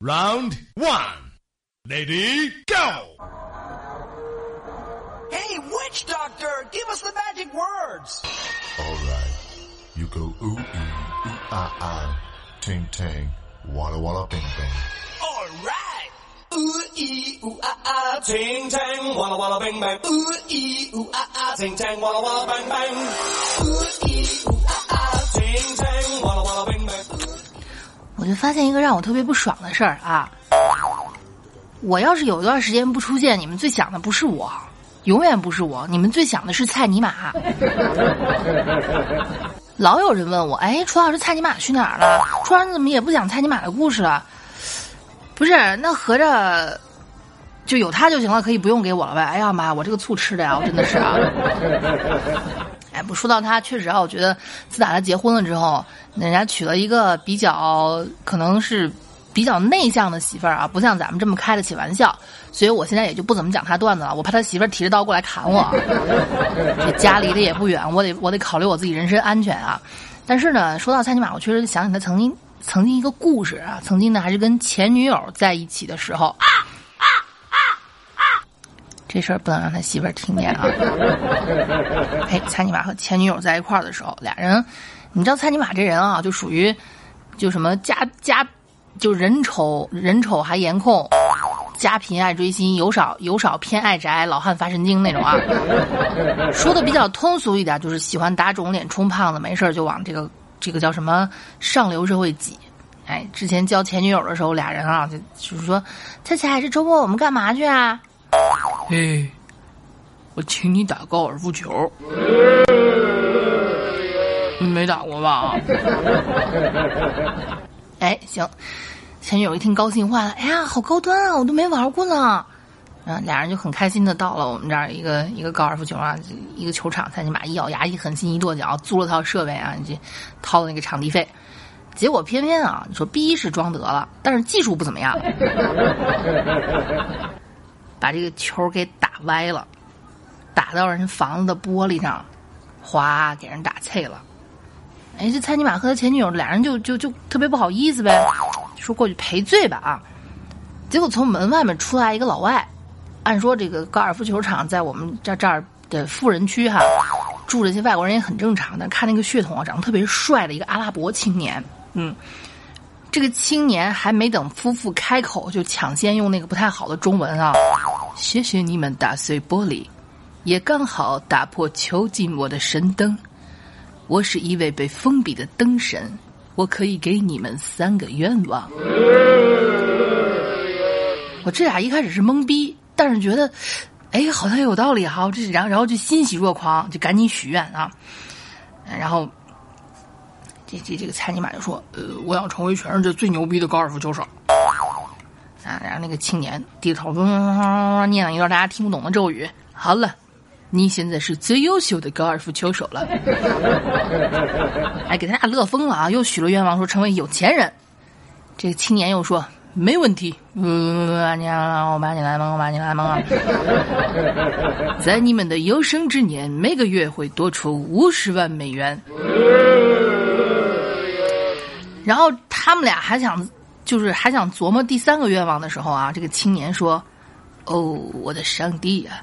Round one, lady, go. Hey, witch doctor, give us the magic words. Alright. You go ooh ee, ooh ah ah, ting tang, walla walla bing bang. All right. Ooh ee ooh ah ah, ting tang, walla walla bing bang. Ooh ee ooh ah ah, ting tang, walla walla bang bang. Ooh ee ooh ah 我就发现一个让我特别不爽的事儿啊！我要是有一段时间不出现，你们最想的不是我，永远不是我，你们最想的是蔡尼玛。老有人问我，哎，楚老师，蔡尼玛去哪儿了？楚老师怎么也不讲蔡尼玛的故事了？不是，那合着就有他就行了，可以不用给我了呗？哎呀妈，我这个醋吃的呀，我真的是啊！哎，不说到他，确实啊，我觉得自打他结婚了之后，人家娶了一个比较可能是比较内向的媳妇儿啊，不像咱们这么开得起玩笑，所以我现在也就不怎么讲他段子了，我怕他媳妇儿提着刀过来砍我。这家离得也不远，我得我得考虑我自己人身安全啊。但是呢，说到蔡尼玛，我确实想起他曾经曾经一个故事啊，曾经呢还是跟前女友在一起的时候。这事儿不能让他媳妇儿听见啊！哎，蔡尼玛和前女友在一块儿的时候，俩人，你知道蔡尼玛这人啊，就属于，就什么家家，就人丑人丑还颜控，家贫爱追星，有少有少偏爱宅，老汉发神经那种啊。说的比较通俗一点，就是喜欢打肿脸充胖子，没事儿就往这个这个叫什么上流社会挤。哎，之前交前女友的时候，俩人啊，就就是说，蔡蔡，这周末我们干嘛去啊？嘿，我请你打高尔夫球，你没打过吧？哎，行，前女友一听高兴坏了，哎呀，好高端啊，我都没玩过呢。嗯，俩人就很开心的到了我们这儿一个一个高尔夫球啊，一个球场，蔡尼玛一咬牙一狠心一跺脚，租了套设备啊，就掏了那个场地费。结果偏偏啊，你说逼是装得了，但是技术不怎么样。把这个球给打歪了，打到人房子的玻璃上，哗，给人打碎了。哎，这蔡尼玛和他前女友俩人就就就特别不好意思呗，说过去赔罪吧啊。结果从门外面出来一个老外，按说这个高尔夫球场在我们这这儿的富人区哈，住这些外国人也很正常的。看那个血统啊，长得特别帅的一个阿拉伯青年，嗯。这个青年还没等夫妇开口，就抢先用那个不太好的中文啊！谢谢你们打碎玻璃，也刚好打破囚禁我的神灯。我是一位被封闭的灯神，我可以给你们三个愿望。我这俩一开始是懵逼，但是觉得，哎，好像有道理哈！这然后然后就欣喜若狂，就赶紧许愿啊，然后。这这这个蔡尼玛就说：“呃，我想成为全世界最牛逼的高尔夫球手。”啊，然后那个青年低头嗡嗡嗡念了一段大家听不懂的咒语。好了，你现在是最优秀的高尔夫球手了。哎，给他俩乐疯了啊！又许了愿望，说成为有钱人。这个青年又说：“没问题，嗯，你我把你来蒙，我把你来蒙啊！在你们的有生之年，每个月会多出五十万美元。”然后他们俩还想，就是还想琢磨第三个愿望的时候啊，这个青年说：“哦，我的上帝呀，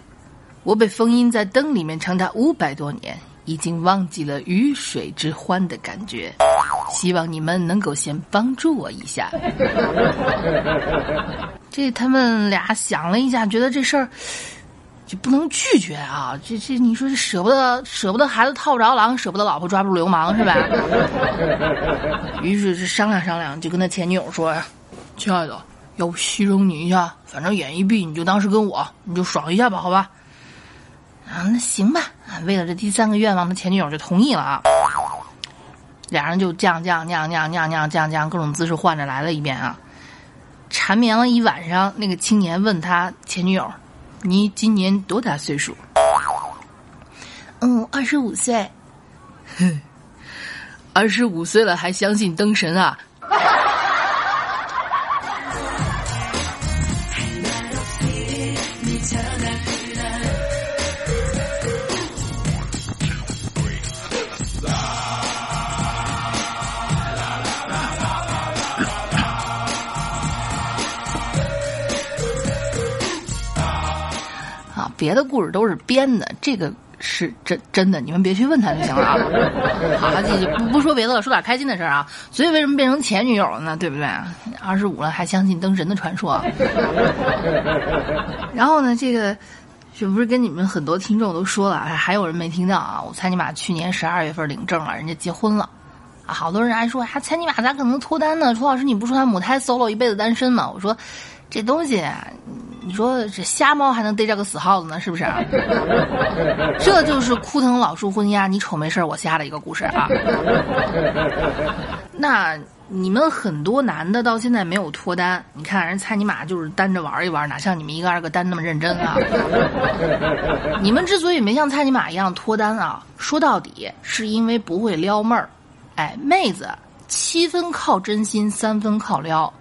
我被封印在灯里面长达五百多年，已经忘记了鱼水之欢的感觉。希望你们能够先帮助我一下。”这他们俩想了一下，觉得这事儿。就不能拒绝啊！这这，你说这舍不得舍不得孩子套不着狼，舍不得老婆抓不住流氓，是吧？于是是商量商量，就跟他前女友说呀：“亲爱的，要不牺牲你一下？反正眼一闭，你就当是跟我，你就爽一下吧，好吧？”啊，那行吧。为了这第三个愿望，他前女友就同意了啊。俩人就这样这样这样这样这样这样这样各种姿势换着来了一遍啊，缠绵了一晚上。那个青年问他前女友。你今年多大岁数？嗯，二十五岁。哼，二十五岁了还相信灯神啊？故事都是编的，这个是真真的，你们别去问他就行了啊。好，继续不不说别的了，说点开心的事儿啊。所以为什么变成前女友了呢？对不对？二十五了还相信灯神的传说？然后呢，这个这不是跟你们很多听众都说了？还有人没听到啊？我猜你妈去年十二月份领证了，人家结婚了。啊，好多人还说，还猜你妈咋可能脱单呢？楚老师，你不说他母胎 solo 一辈子单身吗？我说，这东西，你说这瞎猫还能逮着个死耗子呢？是不是？这就是枯藤老树昏鸦，你瞅没事我瞎的一个故事啊。那你们很多男的到现在没有脱单，你看人蔡尼玛就是单着玩一玩，哪像你们一个二个单那么认真啊？你们之所以没像蔡尼玛一样脱单啊，说到底是因为不会撩妹儿。哎，妹子，七分靠真心，三分靠撩。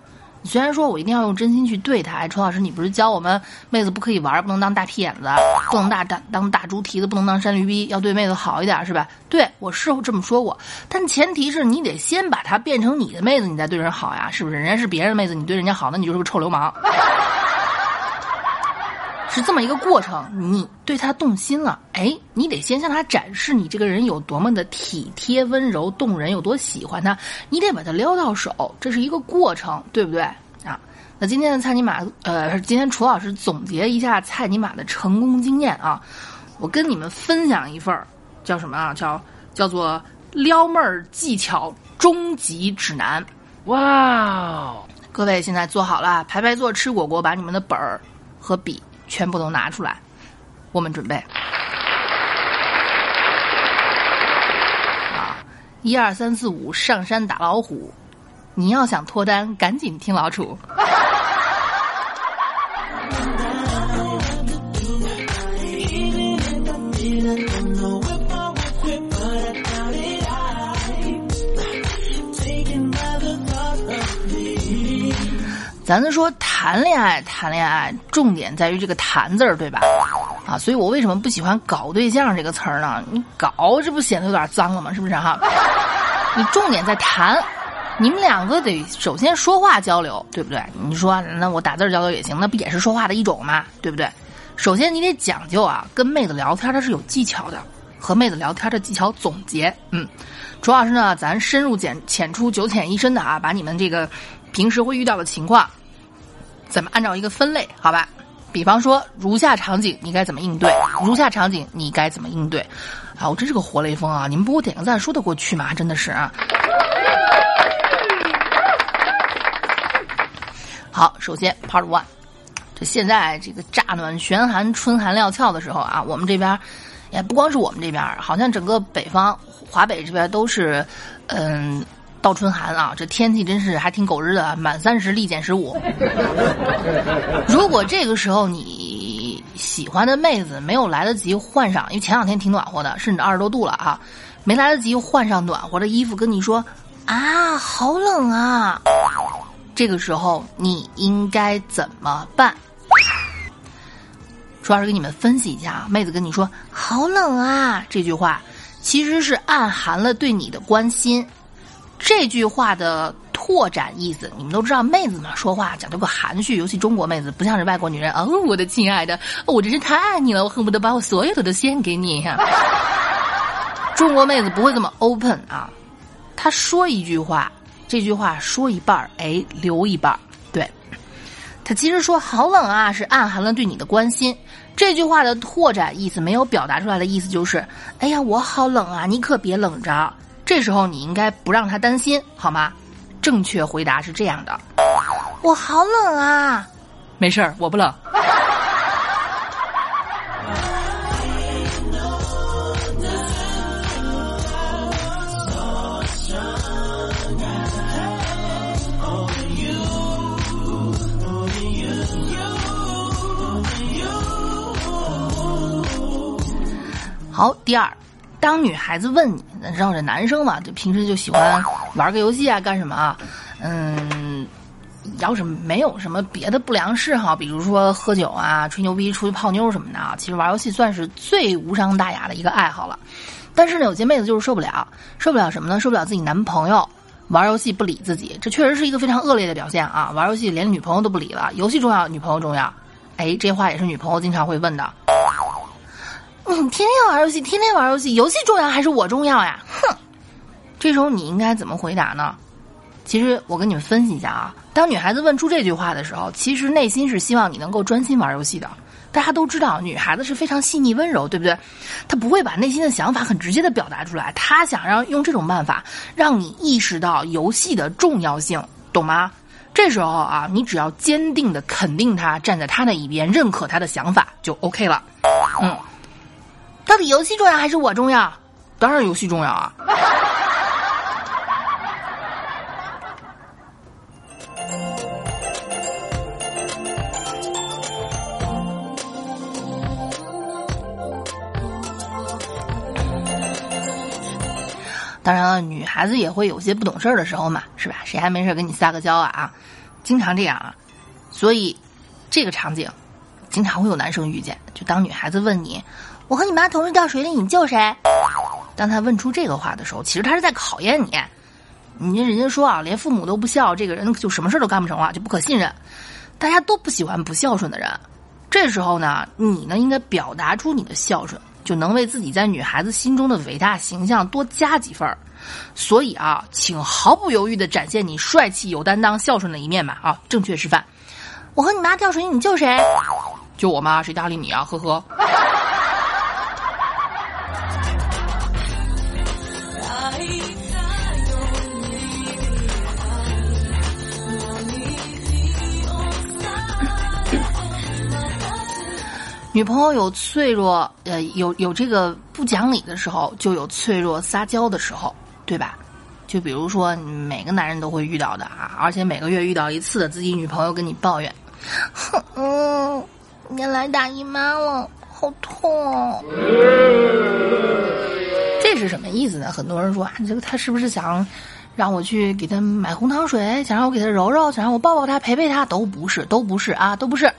虽然说我一定要用真心去对她，哎，楚老师，你不是教我们妹子不可以玩，不能当大屁眼子，不能大大当大猪蹄子，不能当山驴逼，要对妹子好一点，是吧？对我是这么说过，但前提是你得先把她变成你的妹子，你再对人好呀，是不是？人家是别人的妹子，你对人家好，那你就是个臭流氓。是这么一个过程，你对他动心了，哎，你得先向他展示你这个人有多么的体贴、温柔、动人，有多喜欢他，你得把他撩到手，这是一个过程，对不对啊？那今天的蔡尼玛，呃，今天楚老师总结一下蔡尼玛的成功经验啊，我跟你们分享一份儿，叫什么啊？叫叫做撩妹儿技巧终极指南。哇，各位现在坐好了，排排坐，吃果果，把你们的本儿和笔。全部都拿出来，我们准备。啊，一二三四五，上山打老虎。你要想脱单，赶紧听老楚。咱就说谈恋爱，谈恋爱重点在于这个“谈”字儿，对吧？啊，所以我为什么不喜欢“搞对象”这个词儿呢？你搞这不显得有点脏了吗？是不是哈？你重点在谈，你们两个得首先说话交流，对不对？你说那我打字交流也行，那不也是说话的一种吗？对不对？首先你得讲究啊，跟妹子聊天它是有技巧的，和妹子聊天的技巧总结。嗯，主要是呢，咱深入浅浅出、九浅一深的啊，把你们这个。平时会遇到的情况，咱们按照一个分类，好吧？比方说，如下场景你该怎么应对？如下场景你该怎么应对？啊，我真是个活雷锋啊！你们不给我点个赞，说得过去吗？真的是啊。好，首先 Part One，这现在这个乍暖悬寒、春寒料峭的时候啊，我们这边也不光是我们这边，好像整个北方、华北这边都是，嗯。倒春寒啊，这天气真是还挺狗日的，满三十立减十五。如果这个时候你喜欢的妹子没有来得及换上，因为前两天挺暖和的，甚至二十多度了啊，没来得及换上暖和的衣服，跟你说啊，好冷啊，这个时候你应该怎么办？主要是给你们分析一下啊，妹子跟你说好冷啊这句话，其实是暗含了对你的关心。这句话的拓展意思，你们都知道，妹子嘛说话讲究个含蓄，尤其中国妹子不像是外国女人。哦，我的亲爱的，我真是太爱你了，我恨不得把我所有的都献给你。中国妹子不会这么 open 啊，她说一句话，这句话说一半儿，哎，留一半儿。对，她其实说好冷啊，是暗含了对你的关心。这句话的拓展意思没有表达出来的意思就是，哎呀，我好冷啊，你可别冷着。这时候你应该不让他担心，好吗？正确回答是这样的：我好冷啊，没事儿，我不冷。好，第二。当女孩子问你，你知道这男生嘛，就平时就喜欢玩个游戏啊，干什么啊？嗯，要是没有什么别的不良嗜好，比如说喝酒啊、吹牛逼、出去泡妞什么的啊，其实玩游戏算是最无伤大雅的一个爱好了。但是呢，有些妹子就是受不了，受不了什么呢？受不了自己男朋友玩游戏不理自己，这确实是一个非常恶劣的表现啊！玩游戏连女朋友都不理了，游戏重要，女朋友重要？哎，这话也是女朋友经常会问的。嗯，天天玩游戏，天天玩游戏，游戏重要还是我重要呀？哼！这时候你应该怎么回答呢？其实我跟你们分析一下啊，当女孩子问出这句话的时候，其实内心是希望你能够专心玩游戏的。大家都知道，女孩子是非常细腻温柔，对不对？她不会把内心的想法很直接的表达出来，她想让用这种办法让你意识到游戏的重要性，懂吗？这时候啊，你只要坚定的肯定她，站在她的一边，认可她的想法，就 OK 了。嗯，到底游戏重要还是我重要？当然游戏重要啊。当然了，女孩子也会有些不懂事儿的时候嘛，是吧？谁还没事跟你撒个娇啊？啊，经常这样啊。所以，这个场景，经常会有男生遇见。就当女孩子问你：“我和你妈同时掉水里，你救谁？”当他问出这个话的时候，其实他是在考验你。你人家说啊，连父母都不孝，这个人就什么事都干不成了，就不可信任。大家都不喜欢不孝顺的人。这时候呢，你呢应该表达出你的孝顺。就能为自己在女孩子心中的伟大形象多加几分，所以啊，请毫不犹豫的展现你帅气、有担当、孝顺的一面吧！啊，正确示范。我和你妈掉水里，你救谁？救我妈，谁搭理你啊？呵呵。女朋友有脆弱，呃，有有这个不讲理的时候，就有脆弱撒娇的时候，对吧？就比如说每个男人都会遇到的啊，而且每个月遇到一次的，自己女朋友跟你抱怨，哼嗯，你来大姨妈了，好痛。这是什么意思呢？很多人说啊，这个他是不是想让我去给他买红糖水，想让我给他揉揉，想让我抱抱他，陪陪他？都不是，都不是啊，都不是。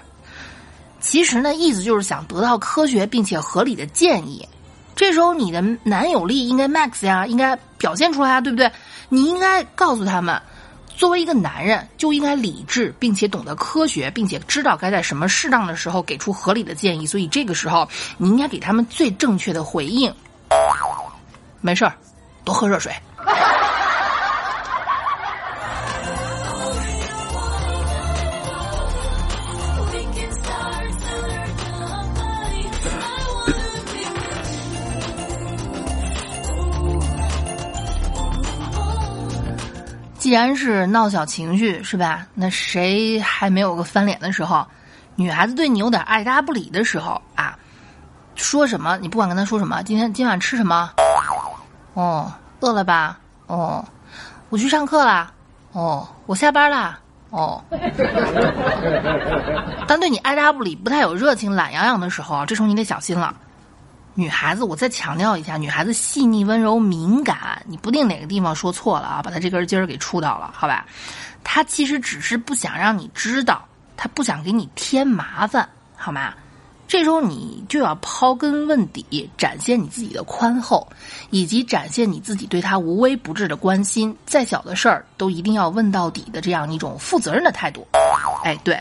其实呢，意思就是想得到科学并且合理的建议。这时候你的男友力应该 max 呀，应该表现出来啊，对不对？你应该告诉他们，作为一个男人就应该理智，并且懂得科学，并且知道该在什么适当的时候给出合理的建议。所以这个时候你应该给他们最正确的回应。没事儿，多喝热水。既然是闹小情绪，是吧？那谁还没有个翻脸的时候？女孩子对你有点爱答不理的时候啊，说什么你不管跟她说什么，今天今晚吃什么？哦，饿了吧？哦，我去上课啦。哦，我下班啦。哦，当对你爱答不理、不太有热情、懒洋洋的时候，这时候你得小心了。女孩子，我再强调一下，女孩子细腻、温柔、敏感，你不定哪个地方说错了啊，把她这根筋儿给触到了，好吧？她其实只是不想让你知道，她不想给你添麻烦，好吗？这时候你就要刨根问底，展现你自己的宽厚，以及展现你自己对她无微不至的关心，再小的事儿都一定要问到底的这样一种负责任的态度。哎，对，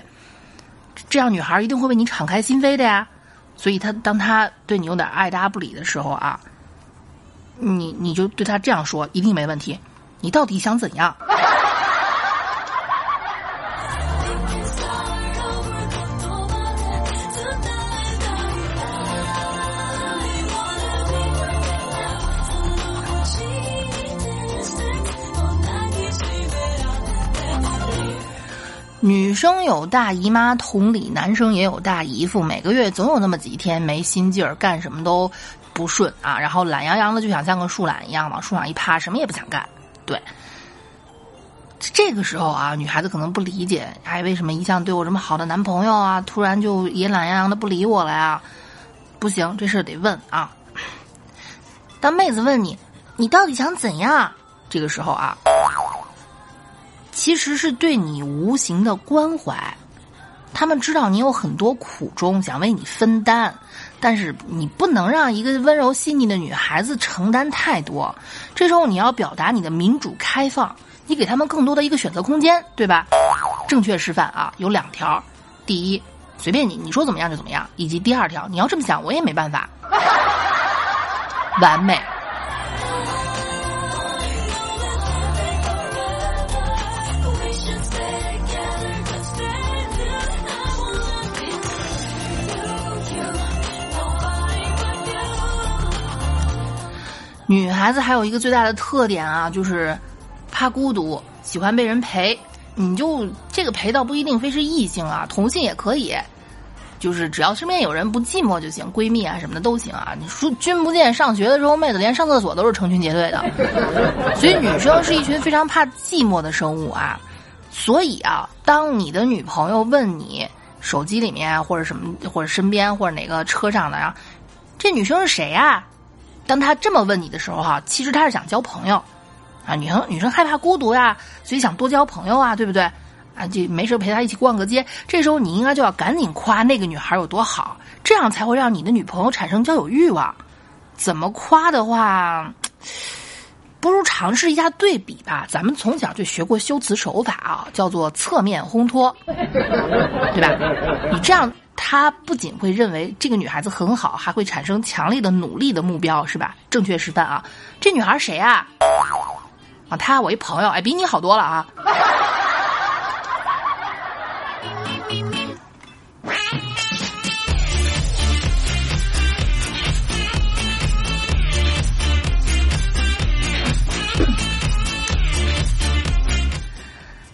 这样女孩一定会为你敞开心扉的呀。所以，他当他对你有点爱答不理的时候啊，你你就对他这样说，一定没问题。你到底想怎样？女生有大姨妈，同理，男生也有大姨夫。每个月总有那么几天没心劲儿，干什么都不顺啊，然后懒洋洋的，就想像个树懒一样往树上一趴，什么也不想干。对，这个时候啊，女孩子可能不理解，哎，为什么一向对我这么好的男朋友啊，突然就也懒洋洋的不理我了呀？不行，这事得问啊。当妹子问你，你到底想怎样？这个时候啊。其实是对你无形的关怀，他们知道你有很多苦衷，想为你分担，但是你不能让一个温柔细腻的女孩子承担太多。这时候你要表达你的民主开放，你给他们更多的一个选择空间，对吧？正确示范啊，有两条：第一，随便你，你说怎么样就怎么样；以及第二条，你要这么想，我也没办法。完美。女孩子还有一个最大的特点啊，就是怕孤独，喜欢被人陪。你就这个陪倒不一定非是异性啊，同性也可以，就是只要身边有人不寂寞就行，闺蜜啊什么的都行啊。你说君不见，上学的时候妹子连上厕所都是成群结队的，所以女生是一群非常怕寂寞的生物啊。所以啊，当你的女朋友问你手机里面或者什么或者身边或者哪个车上的啊，这女生是谁啊？当他这么问你的时候哈，其实他是想交朋友。啊，女生女生害怕孤独呀，所以想多交朋友啊，对不对？啊，就没事陪她一起逛个街。这时候你应该就要赶紧夸那个女孩有多好，这样才会让你的女朋友产生交友欲望。怎么夸的话，不如尝试一下对比吧。咱们从小就学过修辞手法啊，叫做侧面烘托，对吧？你这样，他不仅会认为这个女孩子很好，还会产生强烈的努力的目标，是吧？正确示范啊！这女孩谁啊？啊，她我一朋友，哎，比你好多了啊！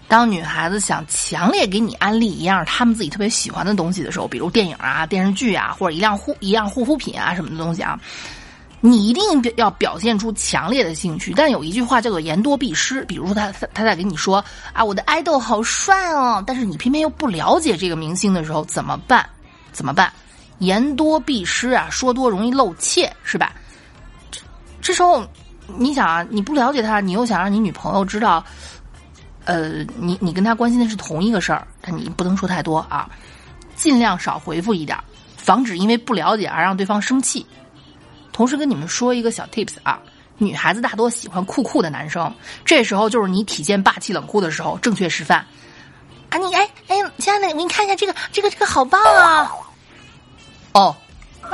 当女孩子想强烈给你安利一样他们自己特别喜欢的东西的时候，比如电影啊、电视剧啊，或者一辆护一样护肤品啊什么的东西啊。你一定要表现出强烈的兴趣，但有一句话叫做言多必失。比如说，他他在跟你说啊，我的爱豆好帅哦，但是你偏偏又不了解这个明星的时候，怎么办？怎么办？言多必失啊，说多容易露怯，是吧？这这时候，你想啊，你不了解他，你又想让你女朋友知道，呃，你你跟他关心的是同一个事儿，但你不能说太多啊，尽量少回复一点，防止因为不了解而让对方生气。同时跟你们说一个小 tips 啊，女孩子大多喜欢酷酷的男生，这时候就是你体现霸气冷酷的时候，正确示范。啊，你哎哎，亲爱的，你看一下这个这个这个好棒啊！哦，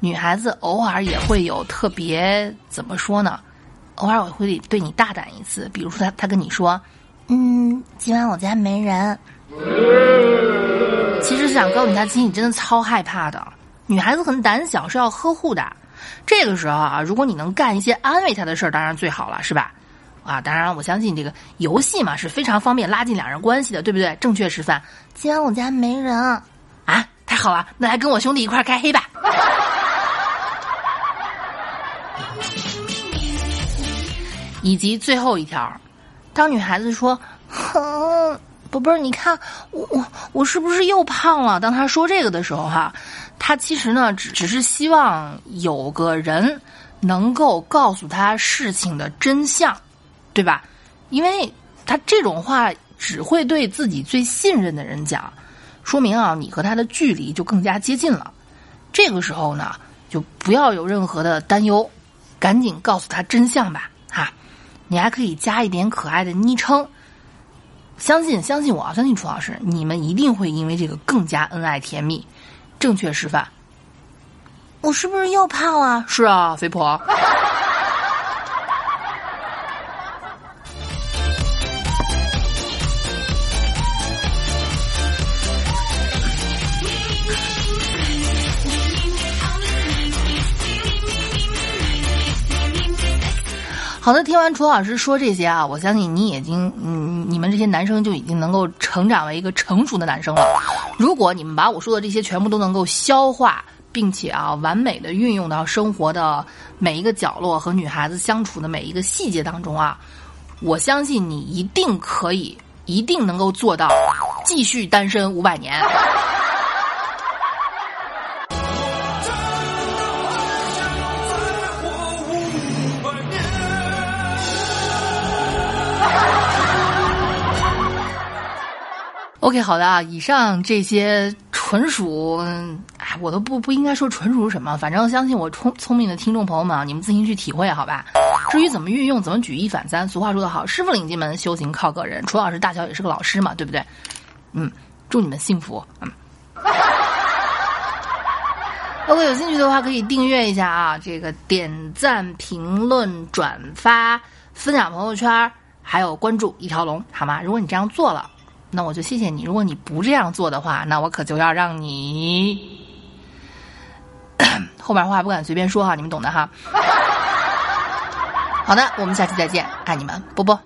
女孩子偶尔也会有特别怎么说呢？偶尔我会对你大胆一次，比如说他他跟你说，嗯，今晚我家没人。其实是想告诉你，他心里真的超害怕的。女孩子很胆小，是要呵护的。这个时候啊，如果你能干一些安慰她的事儿，当然最好了，是吧？啊，当然我相信这个游戏嘛是非常方便拉近两人关系的，对不对？正确示范，今晚我家没人啊，太好了，那来跟我兄弟一块开黑吧。以及最后一条，当女孩子说“哼，宝贝儿，你看我我我是不是又胖了？”当她说这个的时候，哈，她其实呢只只是希望有个人能够告诉她事情的真相，对吧？因为她这种话只会对自己最信任的人讲，说明啊，你和他的距离就更加接近了。这个时候呢，就不要有任何的担忧，赶紧告诉他真相吧，哈。你还可以加一点可爱的昵称，相信相信我，相信楚老师，你们一定会因为这个更加恩爱甜蜜。正确示范，我是不是又胖了？是啊，肥婆。好的，听完楚老师说这些啊，我相信你已经，嗯，你们这些男生就已经能够成长为一个成熟的男生了。如果你们把我说的这些全部都能够消化，并且啊，完美的运用到生活的每一个角落和女孩子相处的每一个细节当中啊，我相信你一定可以，一定能够做到继续单身五百年。OK，好的啊，以上这些纯属，哎，我都不不应该说纯属什么，反正相信我聪聪明的听众朋友们啊，你们自行去体会好吧。至于怎么运用，怎么举一反三，俗话说得好，师傅领进门，修行靠个人。楚老师大小也是个老师嘛，对不对？嗯，祝你们幸福。嗯。如果有兴趣的话，可以订阅一下啊，这个点赞、评论、转发、分享朋友圈，还有关注一条龙，好吗？如果你这样做了，那我就谢谢你；如果你不这样做的话，那我可就要让你后边话不敢随便说哈，你们懂的哈。好的，我们下期再见，爱你们，波波。